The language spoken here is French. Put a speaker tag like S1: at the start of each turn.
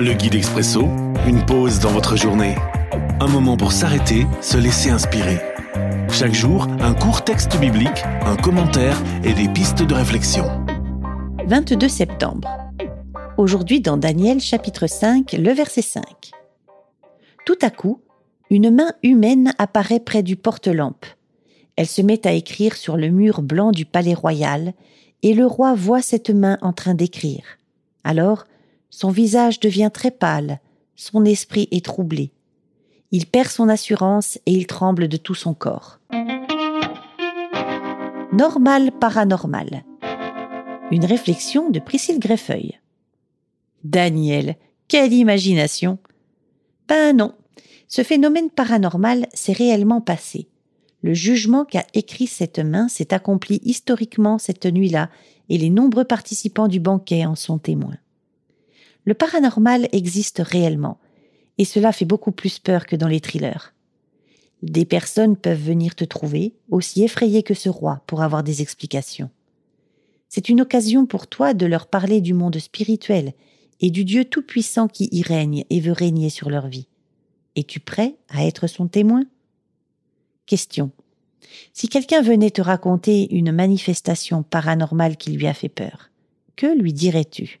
S1: Le guide expresso, une pause dans votre journée. Un moment pour s'arrêter, se laisser inspirer. Chaque jour, un court texte biblique, un commentaire et des pistes de réflexion.
S2: 22 septembre. Aujourd'hui dans Daniel chapitre 5, le verset 5. Tout à coup, une main humaine apparaît près du porte-lampe. Elle se met à écrire sur le mur blanc du palais royal, et le roi voit cette main en train d'écrire. Alors, son visage devient très pâle, son esprit est troublé. Il perd son assurance et il tremble de tout son corps. Normal paranormal. Une réflexion de Priscille Greffeuil. Daniel, quelle imagination Ben non, ce phénomène paranormal s'est réellement passé. Le jugement qu'a écrit cette main s'est accompli historiquement cette nuit-là, et les nombreux participants du banquet en sont témoins. Le paranormal existe réellement, et cela fait beaucoup plus peur que dans les thrillers. Des personnes peuvent venir te trouver, aussi effrayées que ce roi, pour avoir des explications. C'est une occasion pour toi de leur parler du monde spirituel et du Dieu Tout-Puissant qui y règne et veut régner sur leur vie. Es-tu prêt à être son témoin? Question. Si quelqu'un venait te raconter une manifestation paranormale qui lui a fait peur, que lui dirais-tu?